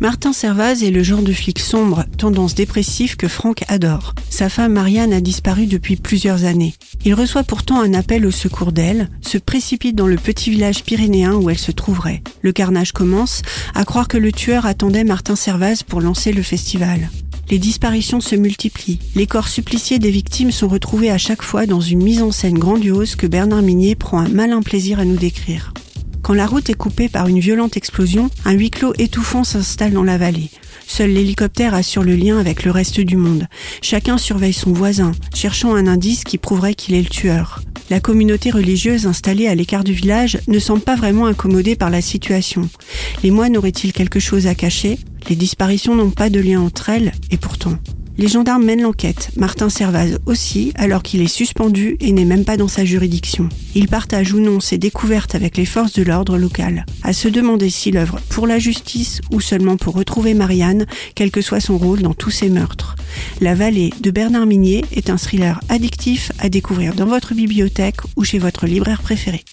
Martin Servaz est le genre de flic sombre, tendance dépressive que Franck adore. Sa femme Marianne a disparu depuis plusieurs années. Il reçoit pourtant un appel au secours d'elle, se précipite dans le petit village pyrénéen où elle se trouverait. Le carnage commence, à croire que le tueur attendait Martin Servaz pour lancer le festival. Les disparitions se multiplient. Les corps suppliciés des victimes sont retrouvés à chaque fois dans une mise en scène grandiose que Bernard Minier prend un malin plaisir à nous décrire. Quand la route est coupée par une violente explosion, un huis clos étouffant s'installe dans la vallée. Seul l'hélicoptère assure le lien avec le reste du monde. Chacun surveille son voisin, cherchant un indice qui prouverait qu'il est le tueur. La communauté religieuse installée à l'écart du village ne semble pas vraiment incommodée par la situation. Les moines auraient-ils quelque chose à cacher? Les disparitions n'ont pas de lien entre elles, et pourtant. Les gendarmes mènent l'enquête, Martin Servaz aussi, alors qu'il est suspendu et n'est même pas dans sa juridiction. Il partage ou non ses découvertes avec les forces de l'ordre local, à se demander s'il œuvre pour la justice ou seulement pour retrouver Marianne, quel que soit son rôle dans tous ces meurtres. La vallée de Bernard Minier est un thriller addictif à découvrir dans votre bibliothèque ou chez votre libraire préféré.